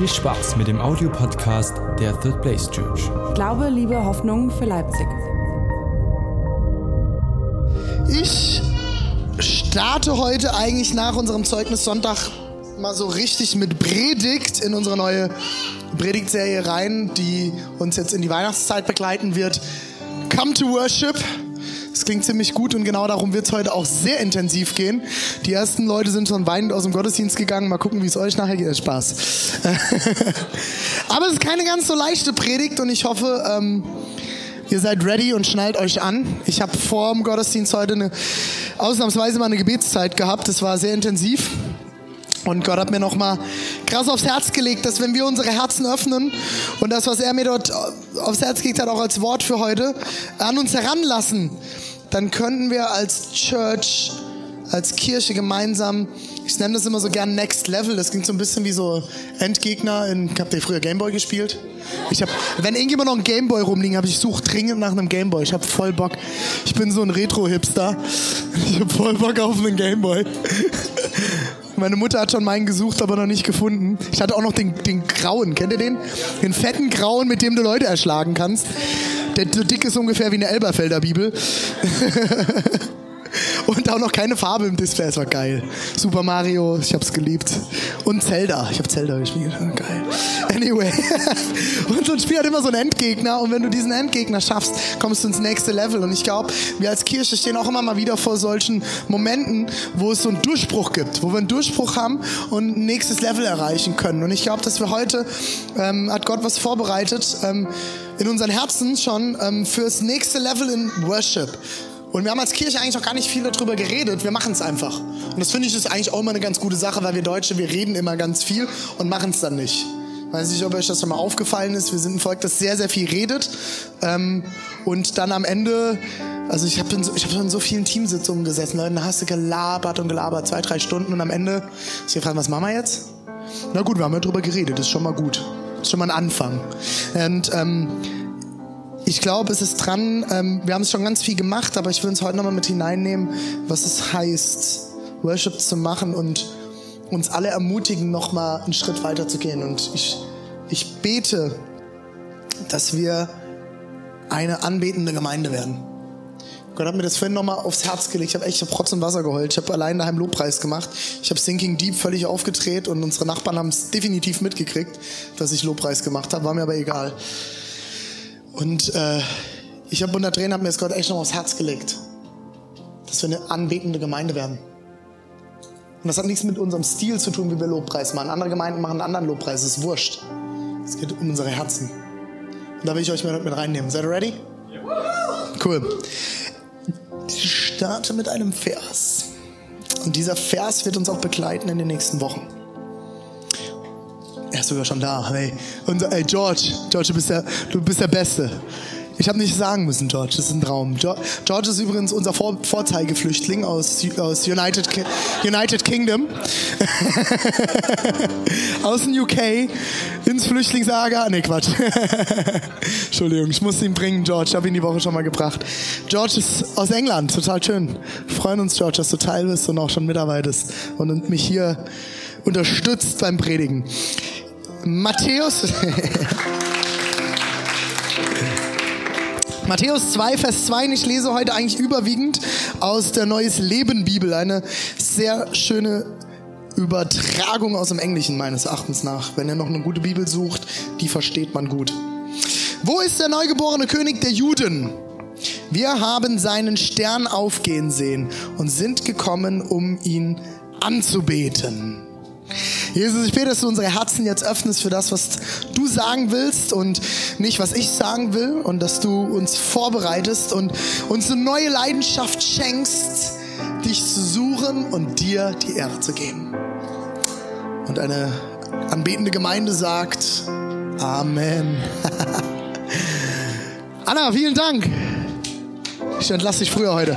Viel Spaß mit dem Audiopodcast der Third Place Church. Glaube, Liebe, Hoffnung für Leipzig. Ich starte heute eigentlich nach unserem Zeugnis Sonntag mal so richtig mit Predigt in unsere neue Predigtserie rein, die uns jetzt in die Weihnachtszeit begleiten wird. Come to Worship. Das klingt ziemlich gut und genau darum wird es heute auch sehr intensiv gehen. Die ersten Leute sind schon weinend aus dem Gottesdienst gegangen. Mal gucken, wie es euch nachher geht. Spaß. Aber es ist keine ganz so leichte Predigt und ich hoffe, ähm, ihr seid ready und schnallt euch an. Ich habe vor dem Gottesdienst heute eine, ausnahmsweise mal eine Gebetszeit gehabt. Das war sehr intensiv. Und Gott hat mir nochmal krass aufs Herz gelegt, dass wenn wir unsere Herzen öffnen und das, was er mir dort aufs Herz gelegt hat, auch als Wort für heute, an uns heranlassen, dann könnten wir als Church, als Kirche gemeinsam, ich nenne das immer so gern Next Level, das klingt so ein bisschen wie so Endgegner in, habt ihr früher Gameboy gespielt? Ich hab, wenn irgendjemand noch einen Gameboy rumliegen habe, ich suche dringend nach einem Gameboy. Ich habe voll Bock. Ich bin so ein Retro-Hipster. Ich habe voll Bock auf einen Gameboy. Meine Mutter hat schon meinen gesucht, aber noch nicht gefunden. Ich hatte auch noch den, den grauen, kennt ihr den? Den fetten grauen, mit dem du Leute erschlagen kannst. Der so dick ist ungefähr wie eine Elberfelder Bibel. Und auch noch keine Farbe im Display, das war geil. Super Mario, ich hab's geliebt. Und Zelda, ich hab Zelda gespielt, geil. Anyway, und so ein Spiel hat immer so einen Endgegner und wenn du diesen Endgegner schaffst, kommst du ins nächste Level. Und ich glaube, wir als Kirche stehen auch immer mal wieder vor solchen Momenten, wo es so einen Durchbruch gibt, wo wir einen Durchbruch haben und ein nächstes Level erreichen können. Und ich glaube, dass wir heute, ähm, hat Gott was vorbereitet, ähm, in unseren Herzen schon ähm, fürs nächste Level in Worship. Und wir haben als Kirche eigentlich noch gar nicht viel darüber geredet. Wir machen es einfach. Und das finde ich ist eigentlich auch immer eine ganz gute Sache, weil wir Deutsche, wir reden immer ganz viel und machen es dann nicht. Weiß nicht, ob euch das schon mal aufgefallen ist. Wir sind ein Volk, das sehr, sehr viel redet. Ähm, und dann am Ende, also ich habe in, so, ich hab in so vielen Teamsitzungen gesessen. Leute, da hast du gelabert und gelabert, zwei, drei Stunden. Und am Ende ist die Frage, was machen wir jetzt? Na gut, wir haben ja drüber geredet. Ist schon mal gut. Ist schon mal ein Anfang. Und ähm, ich glaube, es ist dran, ähm, wir haben es schon ganz viel gemacht, aber ich will uns heute nochmal mit hineinnehmen, was es heißt, Worship zu machen und uns alle ermutigen, nochmal einen Schritt weiter zu gehen. Und ich, ich bete, dass wir eine anbetende Gemeinde werden. Gott hat mir das vorhin nochmal aufs Herz gelegt. Ich habe echt ich hab Rotz und Wasser geheult. Ich habe allein daheim Lobpreis gemacht. Ich habe Sinking Deep völlig aufgedreht und unsere Nachbarn haben es definitiv mitgekriegt, dass ich Lobpreis gemacht habe. War mir aber egal. Und äh, ich habe unter Tränen, hat mir das Gott echt noch aufs Herz gelegt, dass wir eine anbetende Gemeinde werden. Und das hat nichts mit unserem Stil zu tun, wie wir Lobpreis machen. Andere Gemeinden machen einen anderen Lobpreis, das ist wurscht. Es geht um unsere Herzen. Und da will ich euch mit, mit reinnehmen. Seid ihr ready? Cool. Ich starte mit einem Vers. Und dieser Vers wird uns auch begleiten in den nächsten Wochen. Er ist sogar schon da. Hey, unser, hey George, George, du bist der, du bist der Beste. Ich habe nicht sagen müssen, George, das ist ein Traum. George ist übrigens unser Vor Vorzeigeflüchtling aus, aus United, Ki United Kingdom. aus dem UK ins Flüchtlingslager. Nee, Quatsch. Entschuldigung, ich muss ihn bringen, George. Ich habe ihn die Woche schon mal gebracht. George ist aus England, total schön. Wir freuen uns, George, dass du Teil bist und auch schon mitarbeitest und mich hier unterstützt beim Predigen. Matthäus. Matthäus 2, Vers 2. Und ich lese heute eigentlich überwiegend aus der Neues Leben Bibel. Eine sehr schöne Übertragung aus dem Englischen meines Erachtens nach. Wenn ihr noch eine gute Bibel sucht, die versteht man gut. Wo ist der neugeborene König der Juden? Wir haben seinen Stern aufgehen sehen und sind gekommen, um ihn anzubeten. Jesus, ich bete, dass du unsere Herzen jetzt öffnest für das, was du sagen willst und nicht, was ich sagen will und dass du uns vorbereitest und uns eine neue Leidenschaft schenkst, dich zu suchen und dir die Ehre zu geben. Und eine anbetende Gemeinde sagt Amen. Anna, vielen Dank. Ich entlasse dich früher heute.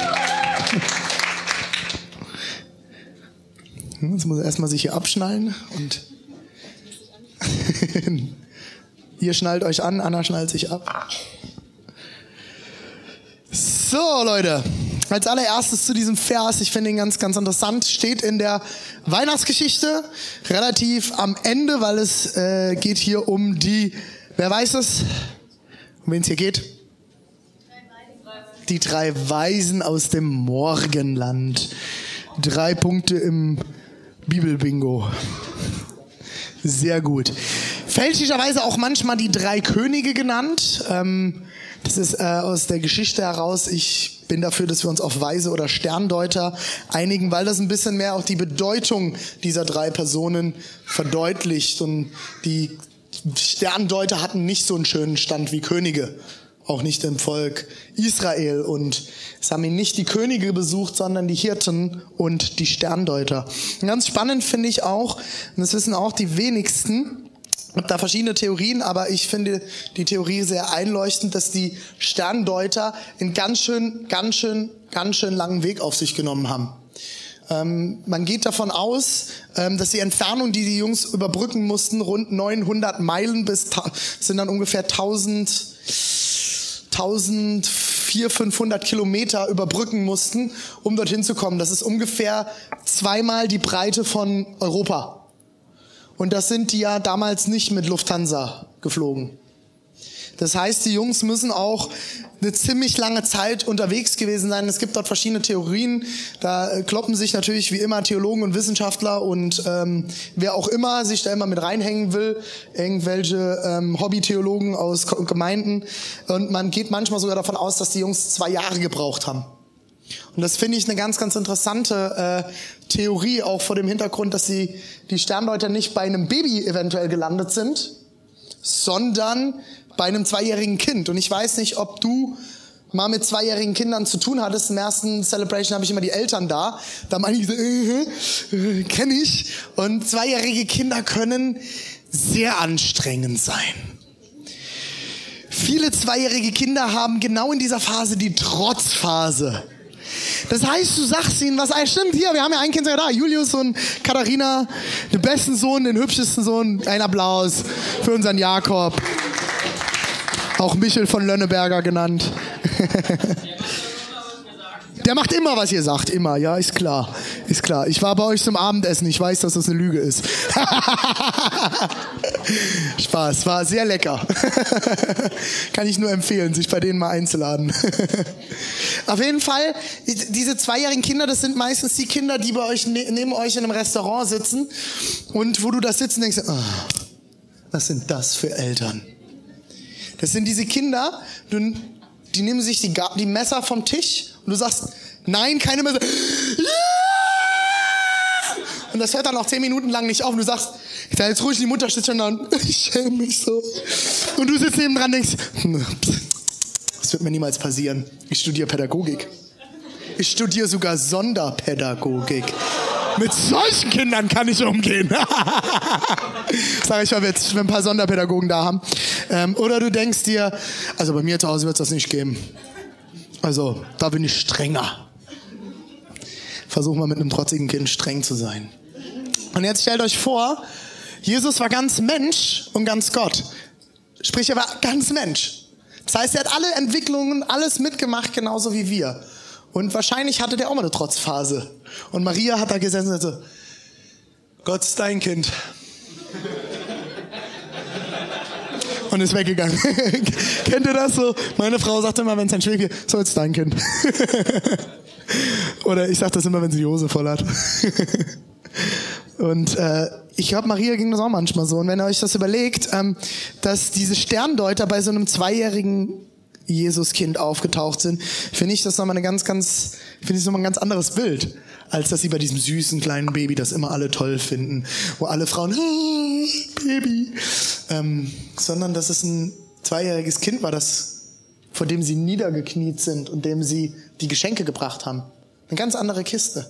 Jetzt muss er erstmal sich hier abschnallen und ihr schnallt euch an, Anna schnallt sich ab. So, Leute. Als allererstes zu diesem Vers, ich finde ihn ganz, ganz interessant, steht in der Weihnachtsgeschichte relativ am Ende, weil es äh, geht hier um die, wer weiß es, um wen es hier geht? Die drei Weisen aus dem Morgenland. Drei Punkte im Bibelbingo. Sehr gut. Fälschlicherweise auch manchmal die drei Könige genannt. Ähm, das ist äh, aus der Geschichte heraus. Ich bin dafür, dass wir uns auf Weise oder Sterndeuter einigen, weil das ein bisschen mehr auch die Bedeutung dieser drei Personen verdeutlicht. Und die Sterndeuter hatten nicht so einen schönen Stand wie Könige. Auch nicht im Volk Israel. Und es haben ihn nicht die Könige besucht, sondern die Hirten und die Sterndeuter. Und ganz spannend finde ich auch, und das wissen auch die wenigsten, ich habe da verschiedene Theorien, aber ich finde die Theorie sehr einleuchtend, dass die Sterndeuter einen ganz schön, ganz schön, ganz schön langen Weg auf sich genommen haben. Ähm, man geht davon aus, ähm, dass die Entfernung, die die Jungs überbrücken mussten, rund 900 Meilen bis sind dann ungefähr 1000, 1400, 500 Kilometer überbrücken mussten, um dorthin zu kommen. Das ist ungefähr zweimal die Breite von Europa. Und das sind die ja damals nicht mit Lufthansa geflogen. Das heißt, die Jungs müssen auch eine ziemlich lange Zeit unterwegs gewesen sein. Es gibt dort verschiedene Theorien. Da kloppen sich natürlich wie immer Theologen und Wissenschaftler und ähm, wer auch immer sich da immer mit reinhängen will, irgendwelche ähm, Hobbytheologen aus Gemeinden. Und man geht manchmal sogar davon aus, dass die Jungs zwei Jahre gebraucht haben. Und das finde ich eine ganz, ganz interessante äh, Theorie, auch vor dem Hintergrund, dass die, die Sterndeuter nicht bei einem Baby eventuell gelandet sind, sondern bei einem zweijährigen Kind. Und ich weiß nicht, ob du mal mit zweijährigen Kindern zu tun hattest. Im ersten Celebration habe ich immer die Eltern da. Da meine ich so, äh, äh, kenne ich. Und zweijährige Kinder können sehr anstrengend sein. Viele zweijährige Kinder haben genau in dieser Phase die Trotzphase. Das heißt, du sagst ihnen, was eigentlich stimmt. Hier, wir haben ja ein Kind sogar da. Julius und Katharina, den besten Sohn, den hübschesten Sohn. Ein Applaus für unseren Jakob. Auch Michel von Lönneberger genannt. Der macht immer, was ihr sagt, immer. Ja, ist klar. Ist klar. Ich war bei euch zum Abendessen. Ich weiß, dass das eine Lüge ist. Spaß. War sehr lecker. Kann ich nur empfehlen, sich bei denen mal einzuladen. Auf jeden Fall, diese zweijährigen Kinder, das sind meistens die Kinder, die bei euch ne-, neben euch in einem Restaurant sitzen und wo du da sitzt und denkst, oh, was sind das für Eltern? Das sind diese Kinder, die nehmen sich die, die Messer vom Tisch und du sagst, nein, keine Messer. Und das hört dann auch zehn Minuten lang nicht auf und du sagst, ich sag jetzt ruhig, die Mutter steht schon da und ich schäme mich so. Und du sitzt neben dran und denkst, das wird mir niemals passieren. Ich studiere Pädagogik. Ich studiere sogar Sonderpädagogik. Mit solchen Kindern kann ich umgehen. Sag ich, weil wir jetzt ein paar Sonderpädagogen da haben. Ähm, oder du denkst dir, also bei mir zu Hause wird es das nicht geben. Also da bin ich strenger. Versuch mal mit einem trotzigen Kind streng zu sein. Und jetzt stellt euch vor, Jesus war ganz Mensch und ganz Gott. Sprich, er war ganz Mensch. Das heißt, er hat alle Entwicklungen, alles mitgemacht, genauso wie wir. Und wahrscheinlich hatte der auch mal eine Trotzphase. Und Maria hat da gesessen und so, Gott ist dein Kind. und ist weggegangen. Kennt ihr das so? Meine Frau sagt immer, wenn es ein Schwierig wird, so jetzt dein Kind. Oder ich sage das immer, wenn sie die Hose voll hat. und äh, ich glaube, Maria ging das auch manchmal so. Und wenn ihr euch das überlegt, ähm, dass diese Sterndeuter bei so einem zweijährigen Jesuskind aufgetaucht sind, finde ich das nochmal eine ganz, ganz, finde ich nochmal ein ganz anderes Bild, als dass sie bei diesem süßen kleinen Baby das immer alle toll finden, wo alle Frauen, ah, Baby, ähm, sondern dass es ein zweijähriges Kind war, das, vor dem sie niedergekniet sind und dem sie die Geschenke gebracht haben. Eine ganz andere Kiste.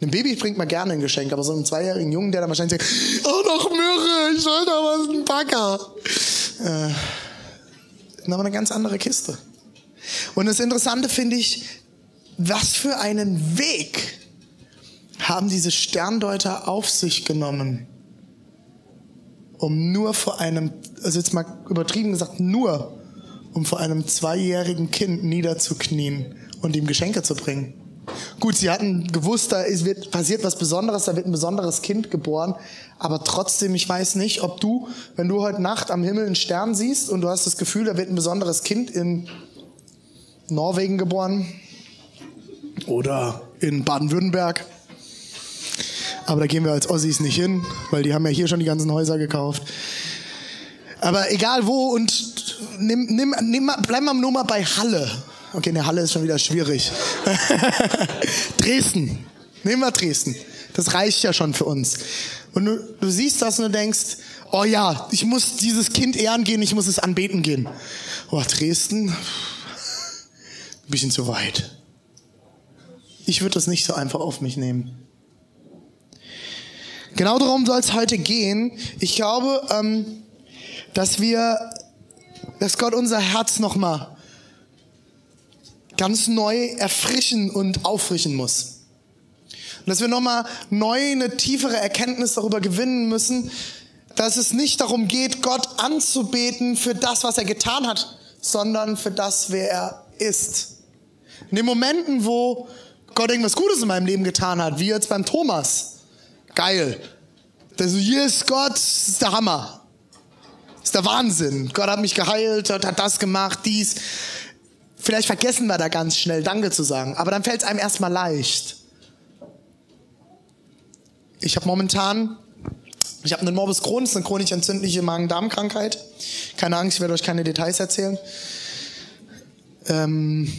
Einem Baby bringt man gerne ein Geschenk, aber so einem zweijährigen Jungen, der dann wahrscheinlich sagt, oh, noch Mürre, ich soll da was, ein Packer. Äh, aber eine ganz andere Kiste. Und das Interessante finde ich, was für einen Weg haben diese Sterndeuter auf sich genommen, um nur vor einem, also jetzt mal übertrieben gesagt, nur um vor einem zweijährigen Kind niederzuknien und ihm Geschenke zu bringen. Gut, sie hatten gewusst, da ist, wird, passiert was Besonderes, da wird ein besonderes Kind geboren. Aber trotzdem, ich weiß nicht, ob du, wenn du heute Nacht am Himmel einen Stern siehst und du hast das Gefühl, da wird ein besonderes Kind in Norwegen geboren oder in Baden-Württemberg. Aber da gehen wir als Ossis nicht hin, weil die haben ja hier schon die ganzen Häuser gekauft. Aber egal wo und nimm, nimm, nimm, bleib mal nur mal bei Halle. Okay, eine Halle ist schon wieder schwierig. Dresden. Nehmen wir Dresden. Das reicht ja schon für uns. Und du, du siehst das und du denkst, oh ja, ich muss dieses Kind ehren gehen, ich muss es anbeten gehen. Oh, Dresden, ein bisschen zu weit. Ich würde das nicht so einfach auf mich nehmen. Genau darum soll es heute gehen. Ich glaube, ähm, dass wir, dass Gott unser Herz nochmal ganz neu erfrischen und auffrischen muss. Und dass wir nochmal neu eine tiefere Erkenntnis darüber gewinnen müssen, dass es nicht darum geht, Gott anzubeten für das, was er getan hat, sondern für das, wer er ist. In den Momenten, wo Gott irgendwas Gutes in meinem Leben getan hat, wie jetzt beim Thomas, geil. Der so, ist Gott, das ist der Hammer. Das ist der Wahnsinn. Gott hat mich geheilt, Gott hat das gemacht, dies. Vielleicht vergessen wir da ganz schnell Danke zu sagen, aber dann fällt es einem erstmal leicht. Ich habe momentan, ich habe einen Morbus Crohn, das ist eine chronisch entzündliche Magen-Darm-Krankheit. Keine Angst, ich werde euch keine Details erzählen. Ähm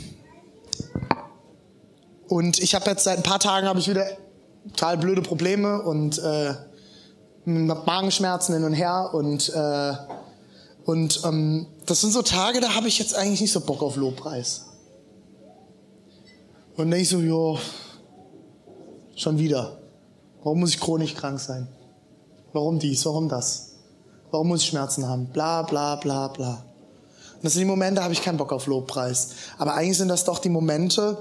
und ich habe jetzt seit ein paar Tagen habe ich wieder total blöde Probleme und äh, Magenschmerzen hin und her und äh, und ähm, das sind so Tage, da habe ich jetzt eigentlich nicht so Bock auf Lobpreis. Und denke ich so, jo, schon wieder. Warum muss ich chronisch krank sein? Warum dies? Warum das? Warum muss ich Schmerzen haben? Bla bla bla bla. Und das sind die Momente, da habe ich keinen Bock auf Lobpreis. Aber eigentlich sind das doch die Momente,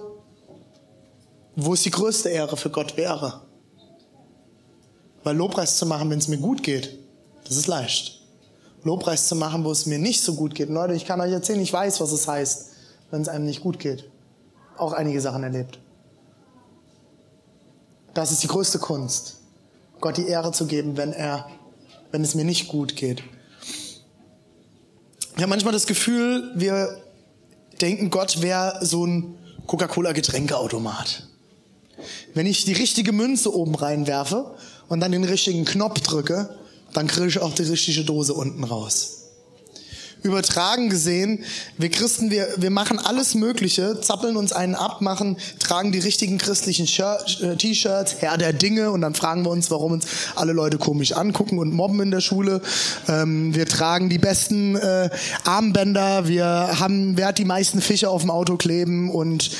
wo es die größte Ehre für Gott wäre. Weil Lobpreis zu machen, wenn es mir gut geht, das ist leicht. Lobpreis zu machen, wo es mir nicht so gut geht. Und Leute, ich kann euch erzählen, ich weiß, was es heißt, wenn es einem nicht gut geht. Auch einige Sachen erlebt. Das ist die größte Kunst, Gott die Ehre zu geben, wenn er, wenn es mir nicht gut geht. Ich habe manchmal das Gefühl, wir denken, Gott wäre so ein Coca-Cola-Getränkeautomat. Wenn ich die richtige Münze oben reinwerfe und dann den richtigen Knopf drücke, dann kriege ich auch die richtige Dose unten raus. Übertragen gesehen, wir Christen, wir, wir machen alles Mögliche, zappeln uns einen ab, machen, tragen die richtigen christlichen äh, T-Shirts, Herr der Dinge, und dann fragen wir uns, warum uns alle Leute komisch angucken und mobben in der Schule. Ähm, wir tragen die besten äh, Armbänder, wir haben, wer hat die meisten Fische auf dem Auto kleben und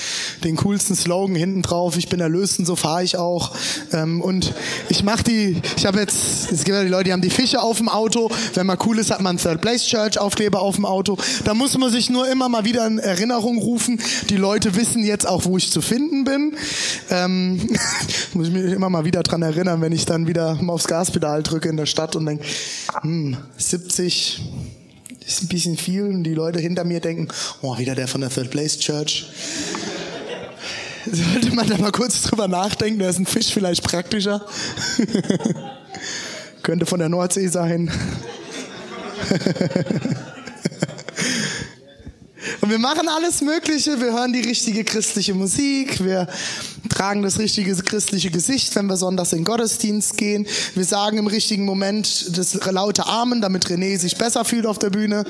den coolsten Slogan hinten drauf, ich bin erlöst und so fahre ich auch. Ähm, und ich mache die, ich habe jetzt, es gibt ja die Leute, die haben die Fische auf dem Auto, wenn man cool ist, hat man Third Place Church Aufkleber auf dem Auto. Da muss man sich nur immer mal wieder in Erinnerung rufen. Die Leute wissen jetzt auch, wo ich zu finden bin. Ähm, muss ich mich immer mal wieder dran erinnern, wenn ich dann wieder mal aufs Gaspedal drücke in der Stadt und denke, hm, 70 ist ein bisschen viel und die Leute hinter mir denken, oh, wieder der von der Third Place Church sollte man da mal kurz drüber nachdenken, da ist ein Fisch vielleicht praktischer. Könnte von der Nordsee sein. Und wir machen alles Mögliche. Wir hören die richtige christliche Musik. Wir tragen das richtige christliche Gesicht, wenn wir sonntags in den Gottesdienst gehen. Wir sagen im richtigen Moment das laute Amen, damit René sich besser fühlt auf der Bühne.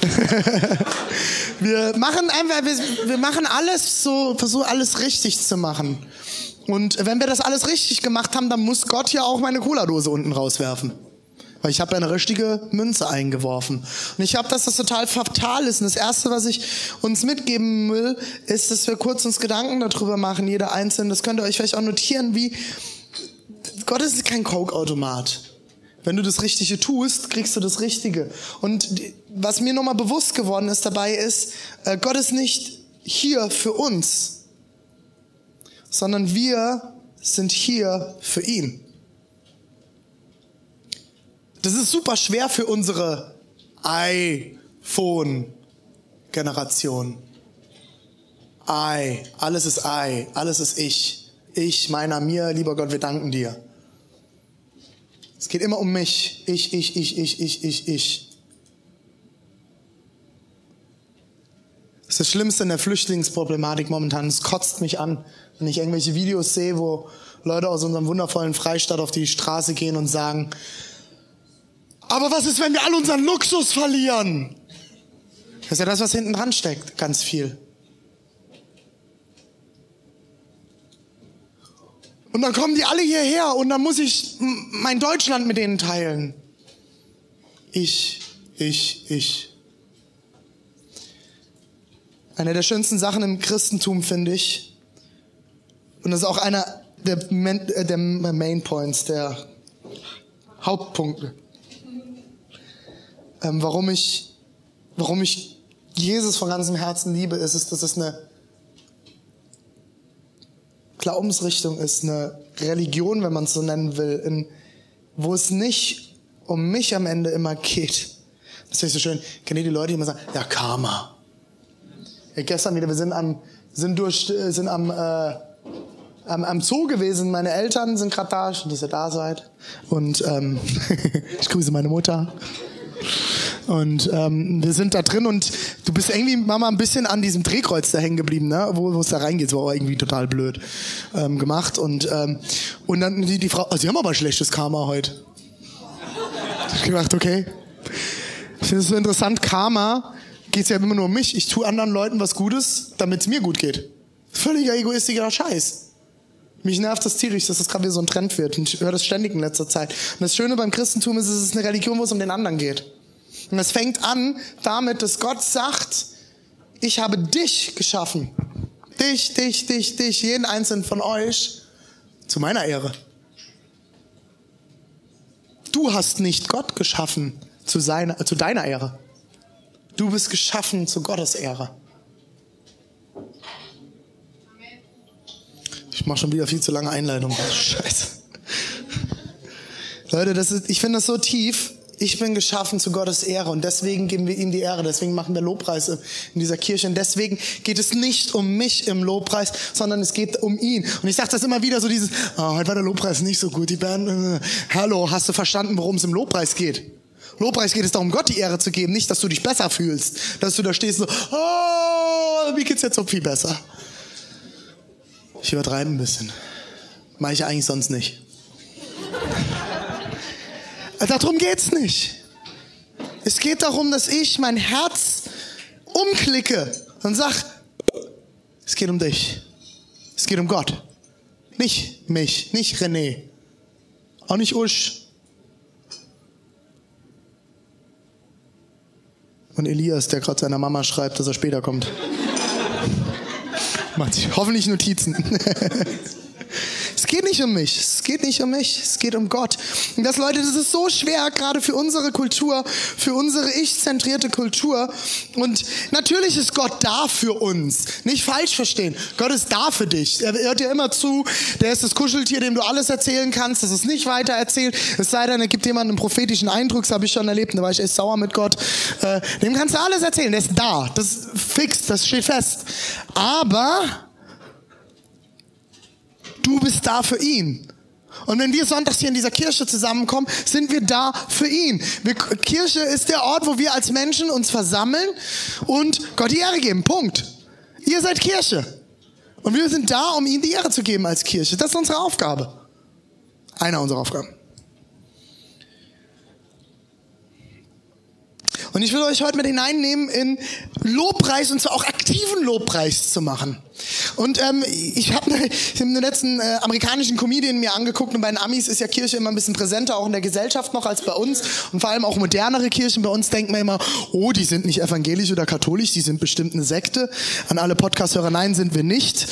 wir machen einfach, wir, wir machen alles so, versuchen alles richtig zu machen. Und wenn wir das alles richtig gemacht haben, dann muss Gott ja auch meine Cola-Dose unten rauswerfen. Weil ich habe eine richtige Münze eingeworfen. Und ich habe, dass das total fatal ist. Und das Erste, was ich uns mitgeben will, ist, dass wir kurz uns Gedanken darüber machen, jeder Einzelne. Das könnt ihr euch vielleicht auch notieren, wie Gott ist kein Coke-Automat. Wenn du das Richtige tust, kriegst du das Richtige. Und was mir nochmal bewusst geworden ist dabei ist, äh, Gott ist nicht hier für uns, sondern wir sind hier für ihn. Das ist super schwer für unsere iPhone-Generation. I. Alles ist I. Alles ist ich. Ich, meiner, mir, lieber Gott, wir danken dir. Es geht immer um mich. Ich, ich, ich, ich, ich, ich, ich. Das ist das Schlimmste in der Flüchtlingsproblematik momentan. Es kotzt mich an, wenn ich irgendwelche Videos sehe, wo Leute aus unserem wundervollen Freistaat auf die Straße gehen und sagen, aber was ist, wenn wir all unseren Luxus verlieren? Das ist ja das, was hinten dran steckt, ganz viel. Und dann kommen die alle hierher und dann muss ich mein Deutschland mit denen teilen. Ich, ich, ich. Eine der schönsten Sachen im Christentum finde ich, und das ist auch einer der, Main, äh, der Main Points, der Hauptpunkte, ähm, warum ich, warum ich Jesus von ganzem Herzen liebe, ist es, dass es eine Glaubensrichtung ist, eine Religion, wenn man es so nennen will, in, wo es nicht um mich am Ende immer geht. Das finde ich so schön. Kennt ihr die Leute, die immer sagen, ja, Karma. Ja, gestern wieder, wir sind am, sind durch, äh, sind am, äh, am, am Zoo gewesen. Meine Eltern sind gerade da, schön, dass ihr da seid. Und ähm, ich grüße meine Mutter. Und ähm, wir sind da drin und du bist irgendwie Mama ein bisschen an diesem Drehkreuz da hängen geblieben, ne? wo, es da reingeht. So war irgendwie total blöd ähm, gemacht. Und, ähm, und dann die, die Frau, also sie haben aber schlechtes Karma heute. Ich gedacht, okay. Ich finde es so interessant, Karma geht es ja immer nur um mich. Ich tue anderen Leuten was Gutes, damit es mir gut geht. Völliger egoistischer Scheiß. Mich nervt das tierisch, dass das gerade wieder so ein Trend wird. Und ich höre das ständig in letzter Zeit. Und das Schöne beim Christentum ist, es ist eine Religion, wo es um den anderen geht. Und es fängt an damit, dass Gott sagt, ich habe dich geschaffen. Dich, dich, dich, dich, jeden einzelnen von euch zu meiner Ehre. Du hast nicht Gott geschaffen zu, seiner, zu deiner Ehre. Du bist geschaffen zu Gottes Ehre. Ich mache schon wieder viel zu lange Einleitung. Scheiße. Leute, das ist, ich finde das so tief ich bin geschaffen zu Gottes Ehre und deswegen geben wir ihm die Ehre, deswegen machen wir Lobpreis in dieser Kirche und deswegen geht es nicht um mich im Lobpreis, sondern es geht um ihn. Und ich sage das immer wieder so dieses, oh, heute war der Lobpreis nicht so gut, die Band, äh, hallo, hast du verstanden, worum es im Lobpreis geht? Lobpreis geht es darum, Gott die Ehre zu geben, nicht, dass du dich besser fühlst, dass du da stehst so, oh, mir geht's jetzt so viel besser. Ich übertreibe ein bisschen. Mache ich eigentlich sonst nicht. Darum geht's nicht. Es geht darum, dass ich mein Herz umklicke und sag, es geht um dich. Es geht um Gott. Nicht mich, nicht René. Auch nicht Usch. Und Elias, der gerade seiner Mama schreibt, dass er später kommt. Macht sich hoffentlich Notizen. Es geht nicht um mich, es geht nicht um mich, es geht um Gott. Und das, Leute, das ist so schwer, gerade für unsere Kultur, für unsere ich-zentrierte Kultur. Und natürlich ist Gott da für uns. Nicht falsch verstehen. Gott ist da für dich. Er hört dir immer zu. Der ist das Kuscheltier, dem du alles erzählen kannst, das es nicht weiter erzählt. Es sei denn, er gibt jemandem einen prophetischen Eindruck, das habe ich schon erlebt, da war ich echt sauer mit Gott. Äh, dem kannst du alles erzählen, der ist da. Das ist fix, das steht fest. Aber Du bist da für ihn. Und wenn wir sonntags hier in dieser Kirche zusammenkommen, sind wir da für ihn. Wir, Kirche ist der Ort, wo wir als Menschen uns versammeln und Gott die Ehre geben. Punkt. Ihr seid Kirche. Und wir sind da, um ihm die Ehre zu geben als Kirche. Das ist unsere Aufgabe. Einer unserer Aufgaben. Und ich will euch heute mit hineinnehmen in Lobpreis und zwar auch aktiven Lobpreis zu machen. Und ähm, ich habe ne, einen letzten äh, amerikanischen Comedian mir angeguckt und bei den Amis ist ja Kirche immer ein bisschen präsenter, auch in der Gesellschaft noch als bei uns. Und vor allem auch modernere Kirchen. Bei uns denkt man immer, oh, die sind nicht evangelisch oder katholisch, die sind bestimmt eine Sekte. An alle Podcast-Hörer, nein, sind wir nicht.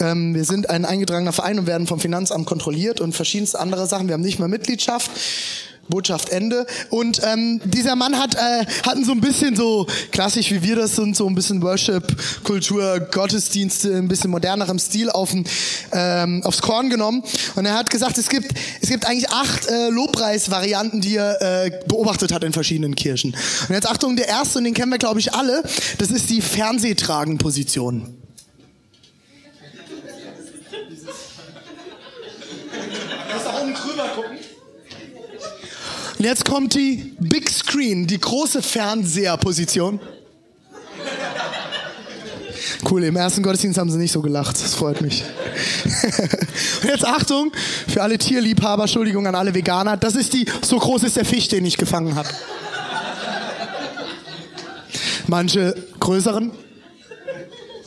Ähm, wir sind ein eingetragener Verein und werden vom Finanzamt kontrolliert und verschiedenste andere Sachen. Wir haben nicht mal Mitgliedschaft. Botschaft Ende. Und ähm, dieser Mann hat äh, hatten so ein bisschen so klassisch wie wir das sind, so ein bisschen Worship-Kultur, Gottesdienste, ein bisschen modernerem Stil auf ähm, aufs Korn genommen. Und er hat gesagt, es gibt es gibt eigentlich acht äh, Lobpreisvarianten, die er äh, beobachtet hat in verschiedenen Kirchen. Und jetzt Achtung, der erste, und den kennen wir glaube ich alle, das ist die Fernsehtragenposition. Und jetzt kommt die Big Screen, die große Fernseherposition. Cool, im ersten Gottesdienst haben sie nicht so gelacht. Das freut mich. Und jetzt Achtung, für alle Tierliebhaber, Entschuldigung an alle Veganer. Das ist die, so groß ist der Fisch, den ich gefangen habe. Manche größeren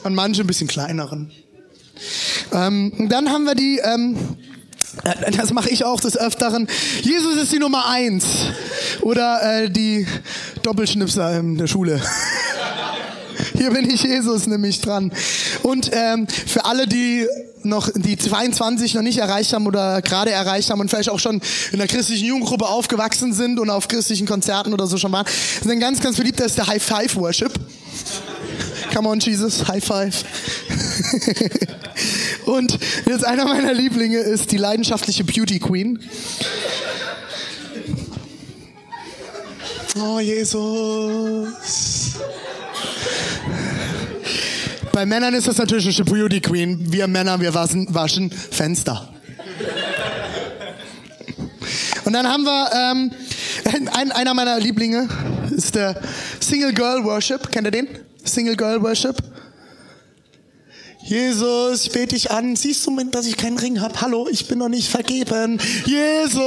und manche ein bisschen kleineren. Ähm, dann haben wir die, ähm, äh, das mache ich auch des Öfteren. Jesus ist die Nummer eins. Oder äh, die Doppelschnipser in der Schule. Hier bin ich Jesus nämlich dran. Und ähm, für alle, die noch die 22 noch nicht erreicht haben oder gerade erreicht haben und vielleicht auch schon in der christlichen Jugendgruppe aufgewachsen sind und auf christlichen Konzerten oder so schon waren, sind ein ganz, ganz beliebter ist der High Five Worship. Come on, Jesus, High Five. und jetzt einer meiner Lieblinge ist die leidenschaftliche Beauty Queen. Oh, Jesus. Bei Männern ist das natürlich eine Beauty Queen. Wir Männer, wir waschen, waschen Fenster. Und dann haben wir ähm, ein, einer meiner Lieblinge ist der Single Girl Worship. Kennt ihr den? Single Girl Worship. Jesus, ich bete dich an. Siehst du, dass ich keinen Ring habe? Hallo, ich bin noch nicht vergeben. Jesus.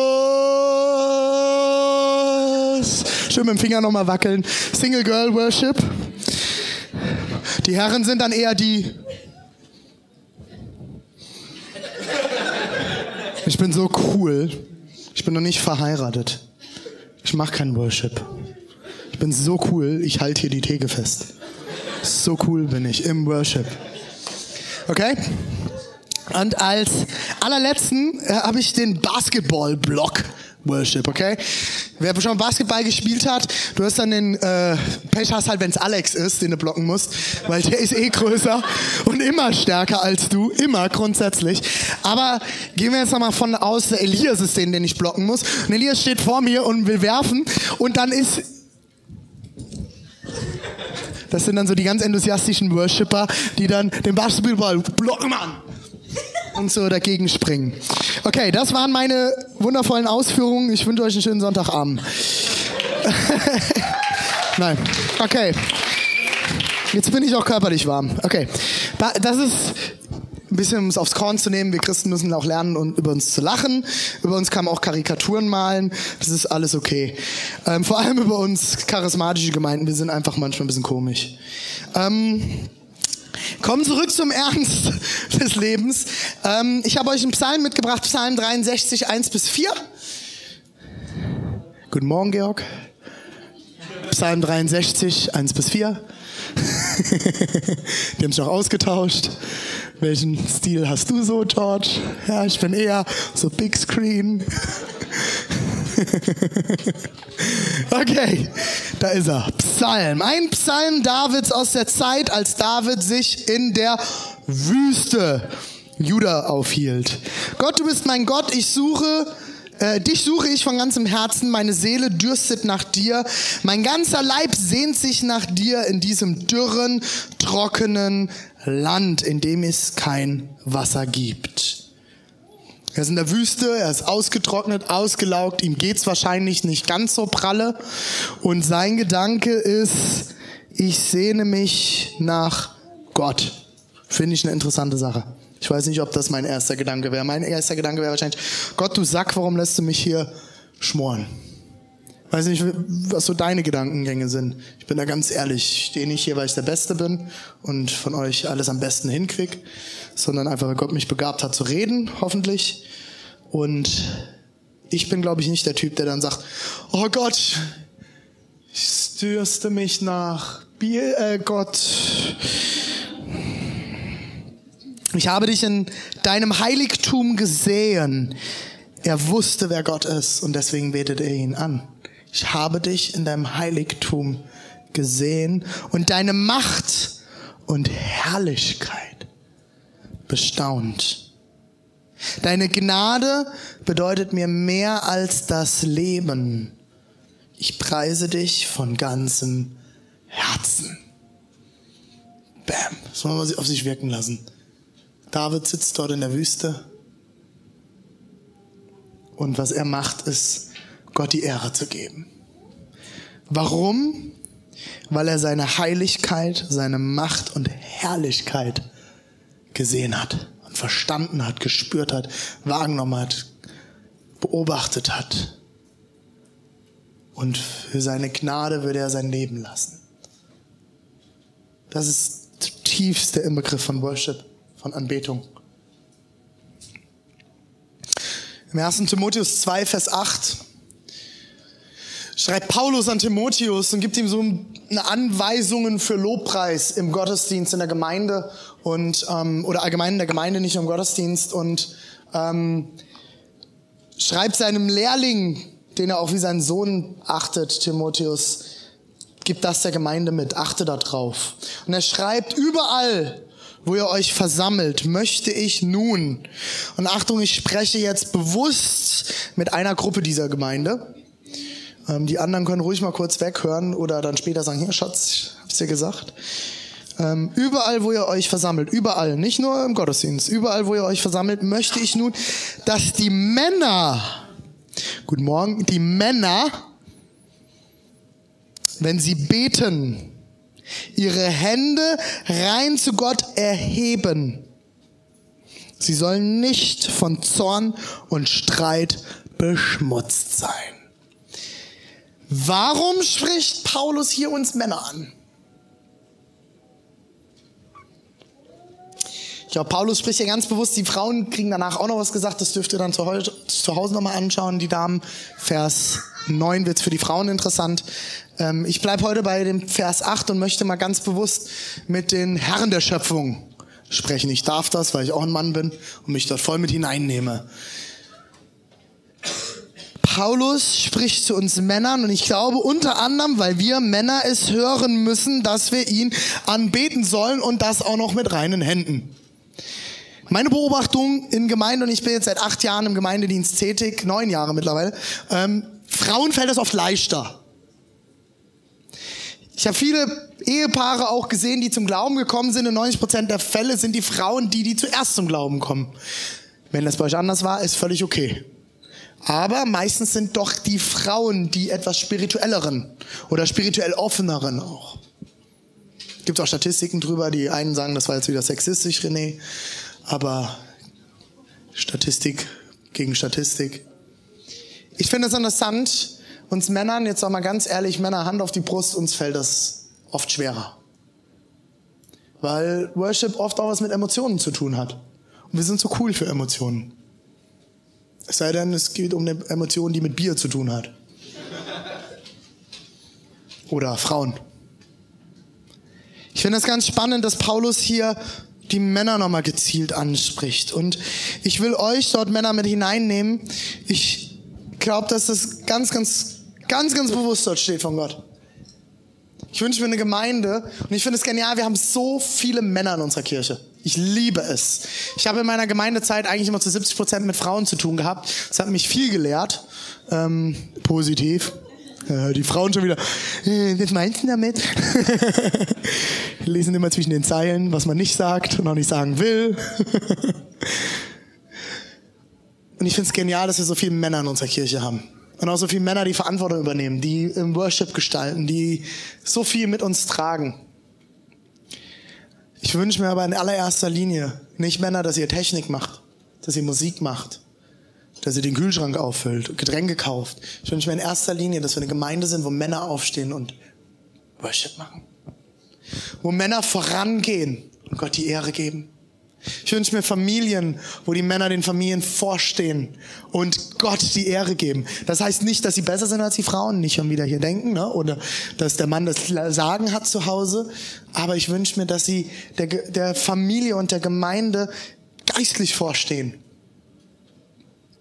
Schön mit dem Finger nochmal wackeln. Single Girl Worship. Die Herren sind dann eher die. Ich bin so cool. Ich bin noch nicht verheiratet. Ich mache keinen Worship. Ich bin so cool, ich halte hier die Theke fest. So cool bin ich im Worship. Okay? Und als allerletzten äh, habe ich den Basketball-Block. Worship, okay? Wer schon Basketball gespielt hat, du hast dann den äh, Pech hast halt, wenn es Alex ist, den du blocken musst, weil der ist eh größer und immer stärker als du, immer grundsätzlich. Aber gehen wir jetzt nochmal von aus, der Elias ist den, den ich blocken muss. Und Elias steht vor mir und will werfen und dann ist das sind dann so die ganz enthusiastischen Worshipper, die dann den Basketball blocken, Mann und so dagegen springen. Okay, das waren meine wundervollen Ausführungen. Ich wünsche euch einen schönen Sonntagabend. Nein. Okay. Jetzt bin ich auch körperlich warm. Okay. Das ist ein bisschen, um es aufs Korn zu nehmen. Wir Christen müssen auch lernen, um über uns zu lachen. Über uns kann man auch Karikaturen malen. Das ist alles okay. Ähm, vor allem über uns charismatische Gemeinden. Wir sind einfach manchmal ein bisschen komisch. Ähm, Kommen zurück zum Ernst des Lebens. Ähm, ich habe euch einen Psalm mitgebracht, Psalm 63, 1 bis 4. Guten Morgen, Georg. Psalm 63, 1 bis 4. Die haben sich auch ausgetauscht. Welchen Stil hast du so, George? Ja, ich bin eher so Big Screen. okay, da ist er. Psalm. Ein Psalm Davids aus der Zeit, als David sich in der Wüste Juda aufhielt. Gott, du bist mein Gott, ich suche äh, dich suche ich von ganzem Herzen, meine Seele dürstet nach dir, mein ganzer Leib sehnt sich nach dir in diesem dürren, trockenen Land, in dem es kein Wasser gibt. Er ist in der Wüste, er ist ausgetrocknet, ausgelaugt, ihm geht's wahrscheinlich nicht ganz so pralle. Und sein Gedanke ist, ich sehne mich nach Gott. Finde ich eine interessante Sache. Ich weiß nicht, ob das mein erster Gedanke wäre. Mein erster Gedanke wäre wahrscheinlich, Gott, du Sack, warum lässt du mich hier schmoren? Weiß nicht, was so deine Gedankengänge sind. Ich bin da ganz ehrlich. Ich stehe nicht hier, weil ich der Beste bin und von euch alles am besten hinkrieg, sondern einfach, weil Gott mich begabt hat zu reden, hoffentlich. Und ich bin, glaube ich, nicht der Typ, der dann sagt, oh Gott, ich stürste mich nach Bier, äh, Gott. Ich habe dich in deinem Heiligtum gesehen. Er wusste, wer Gott ist und deswegen betet er ihn an ich habe dich in deinem Heiligtum gesehen und deine Macht und Herrlichkeit bestaunt. Deine Gnade bedeutet mir mehr als das Leben. Ich preise dich von ganzem Herzen. Bam. Das wollen wir auf sich wirken lassen. David sitzt dort in der Wüste. Und was er macht, ist Gott die Ehre zu geben. Warum? Weil er seine Heiligkeit, seine Macht und Herrlichkeit gesehen hat und verstanden hat, gespürt hat, wahrgenommen hat, beobachtet hat. Und für seine Gnade würde er sein Leben lassen. Das ist der tiefste Inbegriff von Worship, von Anbetung. Im 1. Timotheus 2, Vers 8 schreibt Paulus an Timotheus und gibt ihm so Anweisungen für Lobpreis im Gottesdienst in der Gemeinde und ähm, oder allgemein in der Gemeinde, nicht im Gottesdienst und ähm, schreibt seinem Lehrling, den er auch wie seinen Sohn achtet, Timotheus, gibt das der Gemeinde mit, achte da drauf. Und er schreibt überall, wo ihr euch versammelt, möchte ich nun, und Achtung, ich spreche jetzt bewusst mit einer Gruppe dieser Gemeinde, ähm, die anderen können ruhig mal kurz weghören oder dann später sagen, hier Schatz, hab's dir gesagt. Ähm, überall, wo ihr euch versammelt, überall, nicht nur im Gottesdienst, überall, wo ihr euch versammelt, möchte ich nun, dass die Männer, guten Morgen, die Männer, wenn sie beten, ihre Hände rein zu Gott erheben. Sie sollen nicht von Zorn und Streit beschmutzt sein. Warum spricht Paulus hier uns Männer an? Ich glaube, Paulus spricht ja ganz bewusst, die Frauen kriegen danach auch noch was gesagt, das dürft ihr dann zu, Hause nochmal anschauen, die Damen. Vers 9 wird für die Frauen interessant. Ähm, ich bleibe heute bei dem Vers 8 und möchte mal ganz bewusst mit den Herren der Schöpfung sprechen. Ich darf das, weil ich auch ein Mann bin und mich dort voll mit hineinnehme. Paulus spricht zu uns Männern und ich glaube unter anderem, weil wir Männer es hören müssen, dass wir ihn anbeten sollen und das auch noch mit reinen Händen. Meine Beobachtung in Gemeinde, und ich bin jetzt seit acht Jahren im Gemeindedienst tätig, neun Jahre mittlerweile, ähm, Frauen fällt das oft leichter. Ich habe viele Ehepaare auch gesehen, die zum Glauben gekommen sind. In 90 Prozent der Fälle sind die Frauen die, die zuerst zum Glauben kommen. Wenn das bei euch anders war, ist völlig okay. Aber meistens sind doch die Frauen die etwas spirituelleren oder spirituell offeneren auch. Gibt auch Statistiken drüber, die einen sagen, das war jetzt wieder sexistisch, René, aber Statistik gegen Statistik. Ich finde es interessant, uns Männern, jetzt auch mal ganz ehrlich, Männer, Hand auf die Brust, uns fällt das oft schwerer. Weil Worship oft auch was mit Emotionen zu tun hat. Und wir sind so cool für Emotionen. Es sei denn, es geht um eine Emotion, die mit Bier zu tun hat. Oder Frauen. Ich finde es ganz spannend, dass Paulus hier die Männer nochmal gezielt anspricht. Und ich will euch dort Männer mit hineinnehmen. Ich glaube, dass das ganz, ganz, ganz, ganz bewusst dort steht von Gott. Ich wünsche mir eine Gemeinde und ich finde es genial, wir haben so viele Männer in unserer Kirche. Ich liebe es. Ich habe in meiner Gemeindezeit eigentlich immer zu 70 Prozent mit Frauen zu tun gehabt. Das hat mich viel gelehrt. Ähm, positiv. Äh, die Frauen schon wieder, äh, was meinst du damit? lesen immer zwischen den Zeilen, was man nicht sagt und auch nicht sagen will. und ich finde es genial, dass wir so viele Männer in unserer Kirche haben. Und auch so viele Männer, die Verantwortung übernehmen, die im Worship gestalten, die so viel mit uns tragen. Ich wünsche mir aber in allererster Linie nicht Männer, dass ihr Technik macht, dass ihr Musik macht, dass ihr den Kühlschrank auffüllt, Getränke kauft. Ich wünsche mir in erster Linie, dass wir eine Gemeinde sind, wo Männer aufstehen und Worship machen. Wo Männer vorangehen und Gott die Ehre geben. Ich wünsche mir Familien, wo die Männer den Familien vorstehen und Gott die Ehre geben. Das heißt nicht, dass sie besser sind als die Frauen, nicht schon wieder hier denken, ne? oder dass der Mann das Sagen hat zu Hause. Aber ich wünsche mir, dass sie der, der Familie und der Gemeinde geistlich vorstehen.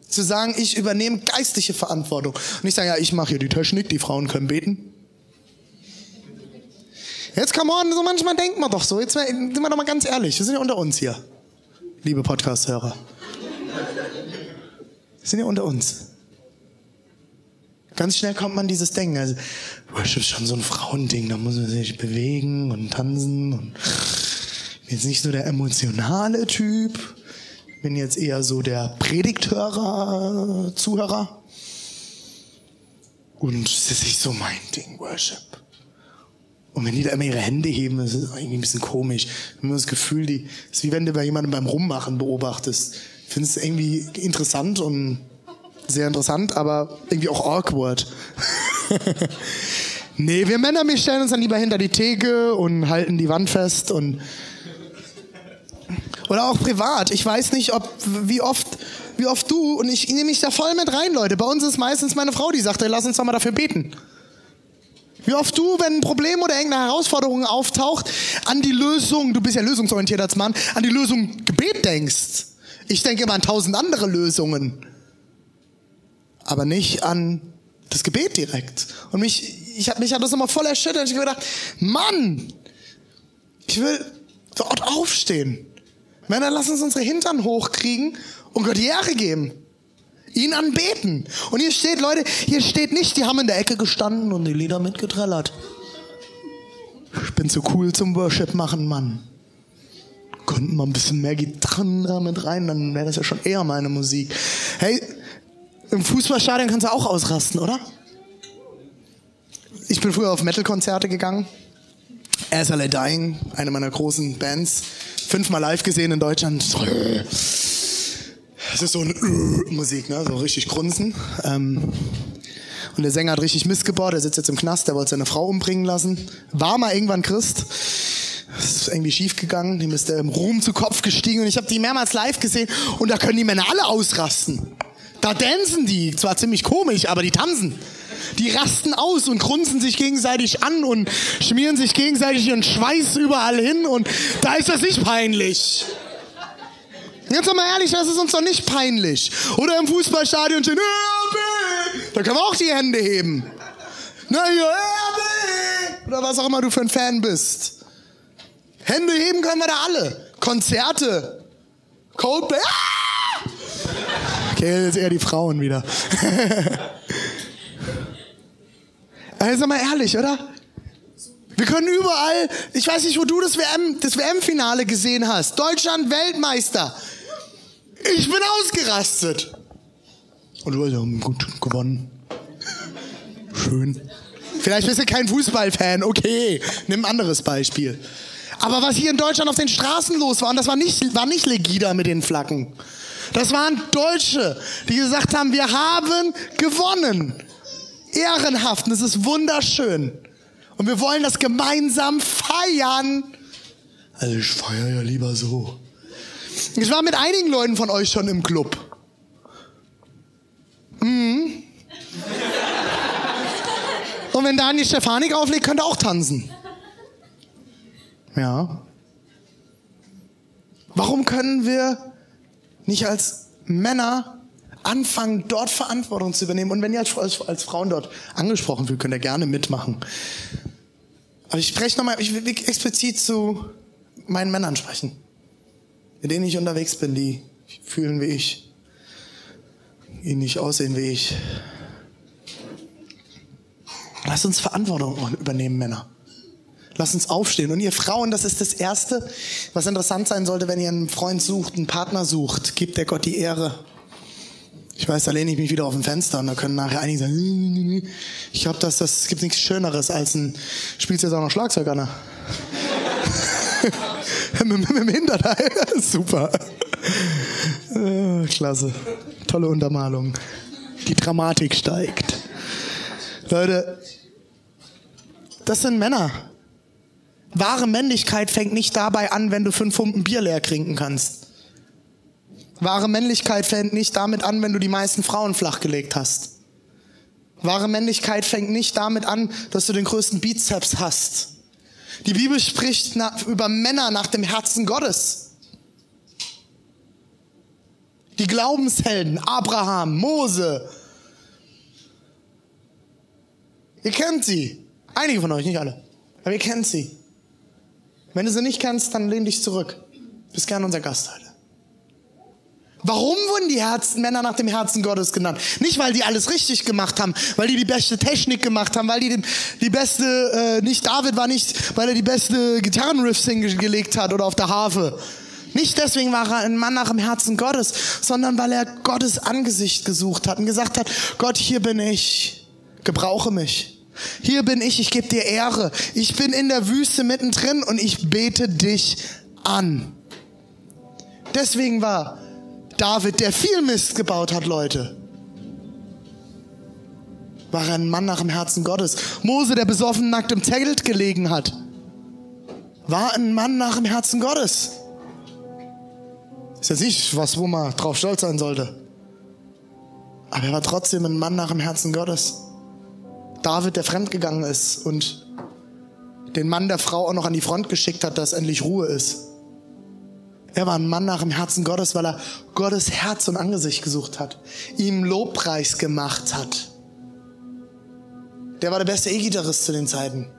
Zu sagen, ich übernehme geistliche Verantwortung. Und ich sage, ja, ich mache hier die Technik, die Frauen können beten. Jetzt come on, so manchmal denkt man doch so. Jetzt sind wir doch mal ganz ehrlich. Wir sind ja unter uns hier, liebe Podcast-Hörer. Wir sind ja unter uns. Ganz schnell kommt man dieses Denken. Also, Worship ist schon so ein Frauending, da muss man sich bewegen und tanzen. Und ich bin jetzt nicht so der emotionale Typ. Ich bin jetzt eher so der Predigthörer, Zuhörer. Und das ist nicht so mein Ding, Worship. Und wenn die da immer ihre Hände heben, das ist irgendwie ein bisschen komisch. Habe das Gefühl, die, ist wie wenn du bei jemandem beim Rummachen beobachtest. Ich finde es irgendwie interessant und sehr interessant, aber irgendwie auch awkward. nee, wir Männer, wir stellen uns dann lieber hinter die Theke und halten die Wand fest und oder auch privat. Ich weiß nicht, ob wie oft wie oft du und ich nehme mich da voll mit rein, Leute. Bei uns ist meistens meine Frau, die sagt, lass uns doch mal dafür beten. Wie oft du, wenn ein Problem oder irgendeine Herausforderung auftaucht, an die Lösung, du bist ja lösungsorientiert als Mann, an die Lösung Gebet denkst. Ich denke immer an tausend andere Lösungen. Aber nicht an das Gebet direkt. Und mich, ich habe mich hat das immer voll erschüttert. Ich habe gedacht, Mann, ich will dort aufstehen. Männer, lass uns unsere Hintern hochkriegen und Gott die Ehre geben. Ihn anbeten. Und hier steht, Leute, hier steht nicht, die haben in der Ecke gestanden und die Lieder mitgetrellert. Ich bin zu cool zum Worship machen, Mann. Könnten mal ein bisschen mehr Gitarren da mit rein, dann wäre das ja schon eher meine Musik. Hey, im Fußballstadion kannst du auch ausrasten, oder? Ich bin früher auf Metal-Konzerte gegangen. As LA Dying, eine meiner großen Bands. Fünfmal live gesehen in Deutschland. Es ist so eine Musik, ne? so richtig grunzen. Ähm, und der Sänger hat richtig Mist gebaut, der sitzt jetzt im Knast, der wollte seine Frau umbringen lassen. War mal irgendwann Christ. Das ist irgendwie schief gegangen, dem ist der im Ruhm zu Kopf gestiegen und ich habe die mehrmals live gesehen und da können die Männer alle ausrasten. Da tanzen die, zwar ziemlich komisch, aber die tanzen. Die rasten aus und grunzen sich gegenseitig an und schmieren sich gegenseitig ihren Schweiß überall hin und da ist das nicht peinlich. Jetzt mal ehrlich, das ist uns doch nicht peinlich. Oder im Fußballstadion stehen, da können wir auch die Hände heben. Na, oder was auch immer du für ein Fan bist. Hände heben können wir da alle. Konzerte. Coldplay. Ah! Okay, jetzt eher die Frauen wieder. also mal ehrlich, oder? Wir können überall, ich weiß nicht, wo du das WM, das WM-Finale gesehen hast. Deutschland Weltmeister. Ich bin ausgerastet. Und du hast ja gut gewonnen. Schön. Vielleicht bist du kein Fußballfan, okay. Nimm ein anderes Beispiel. Aber was hier in Deutschland auf den Straßen los war, und das war nicht, war nicht Legida mit den Flaggen. Das waren Deutsche, die gesagt haben, wir haben gewonnen. Ehrenhaft, und es ist wunderschön. Und wir wollen das gemeinsam feiern. Also ich feiere ja lieber so. Ich war mit einigen Leuten von euch schon im Club. Mhm. Und wenn Daniel Stefanik auflegt, könnt ihr auch tanzen. Ja. Warum können wir nicht als Männer anfangen, dort Verantwortung zu übernehmen? Und wenn ihr als, als, als Frauen dort angesprochen fühlt, könnt ihr gerne mitmachen. Aber ich spreche nochmal, ich will explizit zu meinen Männern sprechen mit denen ich unterwegs bin, die fühlen wie ich, die nicht aussehen wie ich. Lass uns Verantwortung übernehmen, Männer. Lass uns aufstehen. Und ihr Frauen, das ist das Erste, was interessant sein sollte, wenn ihr einen Freund sucht, einen Partner sucht. Gebt der Gott die Ehre. Ich weiß, da lehne ich mich wieder auf dem Fenster und da können nachher einige sagen, ich glaube, dass das gibt nichts Schöneres als ein, spielst du jetzt auch noch Schlagzeug, Anna? mit, mit dem Hinterteil. Super. Äh, klasse. Tolle Untermalung. Die Dramatik steigt. Leute, das sind Männer. Wahre Männlichkeit fängt nicht dabei an, wenn du fünf Pumpen Bier leer trinken kannst. Wahre Männlichkeit fängt nicht damit an, wenn du die meisten Frauen flachgelegt hast. Wahre Männlichkeit fängt nicht damit an, dass du den größten Bizeps hast. Die Bibel spricht nach, über Männer nach dem Herzen Gottes. Die Glaubenshelden, Abraham, Mose. Ihr kennt sie. Einige von euch, nicht alle. Aber ihr kennt sie. Wenn du sie nicht kennst, dann lehn dich zurück. Bist gern unser Gast heute. Warum wurden die Herzen, Männer nach dem Herzen Gottes genannt? Nicht, weil die alles richtig gemacht haben, weil die die beste Technik gemacht haben, weil die die, die beste, äh, nicht David war nicht, weil er die beste Gitarrenriffs hingelegt hat oder auf der Harfe. Nicht deswegen war er ein Mann nach dem Herzen Gottes, sondern weil er Gottes Angesicht gesucht hat und gesagt hat, Gott, hier bin ich. Gebrauche mich. Hier bin ich, ich gebe dir Ehre. Ich bin in der Wüste mittendrin und ich bete dich an. Deswegen war David, der viel Mist gebaut hat, Leute, war ein Mann nach dem Herzen Gottes. Mose, der besoffen nackt im Zelt gelegen hat, war ein Mann nach dem Herzen Gottes. Ist jetzt nicht was, wo man drauf stolz sein sollte. Aber er war trotzdem ein Mann nach dem Herzen Gottes. David, der fremdgegangen ist und den Mann der Frau auch noch an die Front geschickt hat, dass endlich Ruhe ist. Er war ein Mann nach dem Herzen Gottes, weil er Gottes Herz und Angesicht gesucht hat, ihm Lobpreis gemacht hat. Der war der beste E-Gitarrist zu den Zeiten.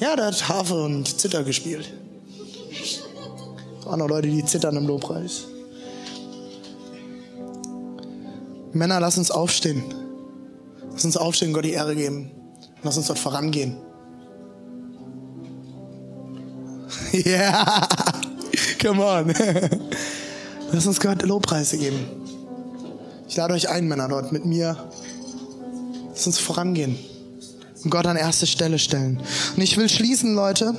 Ja, der hat Harfe und Zitter gespielt. Auch noch Leute, die zittern im Lobpreis. Männer, lass uns aufstehen. Lass uns aufstehen, Gott die Ehre geben. Lass uns dort vorangehen. Ja, yeah. Come on. Lass uns Gott Lobpreise geben. Ich lade euch ein, Männer, dort mit mir. Lass uns vorangehen und Gott an erste Stelle stellen. Und ich will schließen, Leute.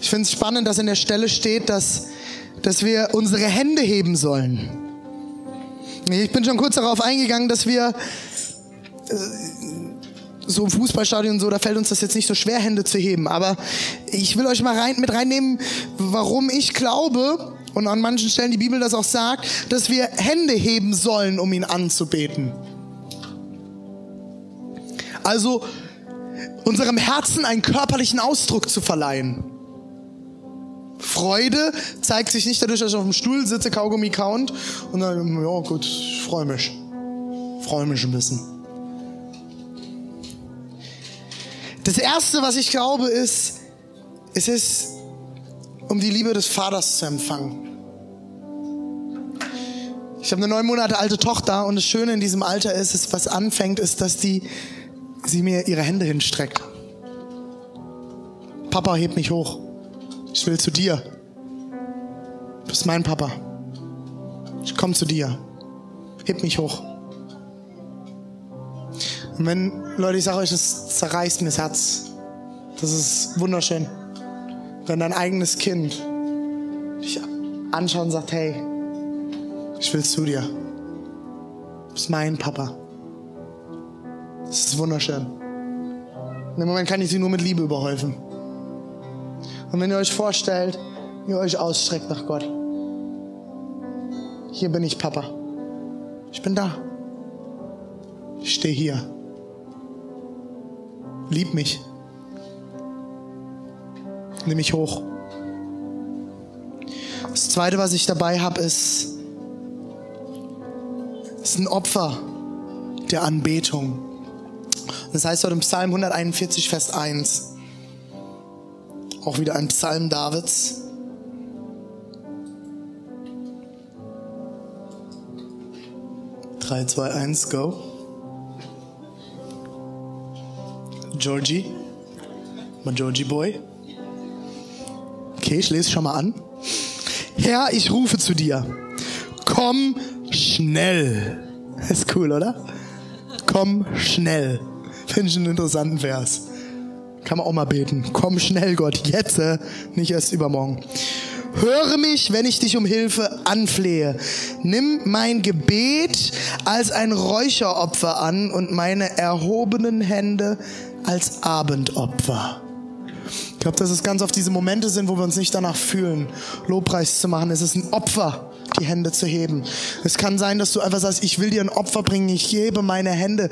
Ich finde es spannend, dass in der Stelle steht, dass, dass wir unsere Hände heben sollen. Ich bin schon kurz darauf eingegangen, dass wir äh, so im Fußballstadion so, da fällt uns das jetzt nicht so schwer, Hände zu heben. Aber ich will euch mal rein, mit reinnehmen, warum ich glaube, und an manchen Stellen die Bibel das auch sagt, dass wir Hände heben sollen, um ihn anzubeten. Also unserem Herzen einen körperlichen Ausdruck zu verleihen. Freude zeigt sich nicht dadurch, dass ich auf dem Stuhl sitze, Kaugummi count und dann, ja gut, ich freue mich. Freue mich ein bisschen. Das erste, was ich glaube, ist, es ist, um die Liebe des Vaters zu empfangen. Ich habe eine neun Monate alte Tochter und das Schöne in diesem Alter ist, ist was anfängt, ist, dass die sie mir ihre Hände hinstreckt. Papa, heb mich hoch. Ich will zu dir. Du bist mein Papa. Ich komme zu dir. Heb mich hoch. Und wenn, Leute, ich sage euch, das zerreißt mir das Herz. Das ist wunderschön. Wenn dein eigenes Kind dich anschaut und sagt, hey, ich will zu dir. Du bist mein Papa. Das ist wunderschön. In dem Moment kann ich sie nur mit Liebe überhäufen. Und wenn ihr euch vorstellt, ihr euch ausstreckt nach Gott. Hier bin ich, Papa. Ich bin da. Ich stehe hier. Lieb mich. Nimm mich hoch. Das zweite, was ich dabei habe, ist, ist ein Opfer der Anbetung. Das heißt dort im Psalm 141, Vers 1. Auch wieder ein Psalm Davids. Drei, zwei, eins, go. Georgie. Mal Georgie Boy. Okay, ich lese schon mal an. Herr, ich rufe zu dir. Komm schnell. ist cool, oder? Komm schnell. Finde ich einen interessanten Vers. Kann man auch mal beten. Komm schnell, Gott, jetzt, äh, nicht erst übermorgen. Höre mich, wenn ich dich um Hilfe anflehe. Nimm mein Gebet als ein Räucheropfer an und meine erhobenen Hände als Abendopfer. Ich glaube, dass es ganz oft diese Momente sind, wo wir uns nicht danach fühlen, Lobpreis zu machen. Es ist ein Opfer, die Hände zu heben. Es kann sein, dass du einfach sagst, ich will dir ein Opfer bringen, ich hebe meine Hände.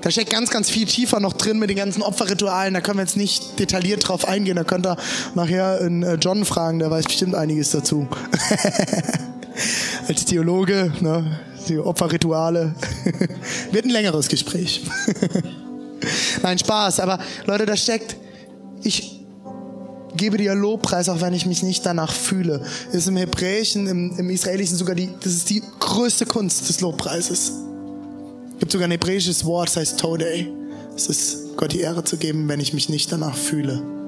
Da steckt ganz, ganz viel tiefer noch drin mit den ganzen Opferritualen. Da können wir jetzt nicht detailliert drauf eingehen. Da könnt ihr nachher in äh, John fragen, der weiß bestimmt einiges dazu. Als Theologe, ne, die Opferrituale. Wird ein längeres Gespräch. Nein, Spaß. Aber Leute, da steckt, ich gebe dir Lobpreis, auch wenn ich mich nicht danach fühle. Ist im Hebräischen, im, im Israelischen sogar die, das ist die größte Kunst des Lobpreises. Es gibt sogar ein hebräisches Wort, das heißt Todei. Es ist Gott die Ehre zu geben, wenn ich mich nicht danach fühle.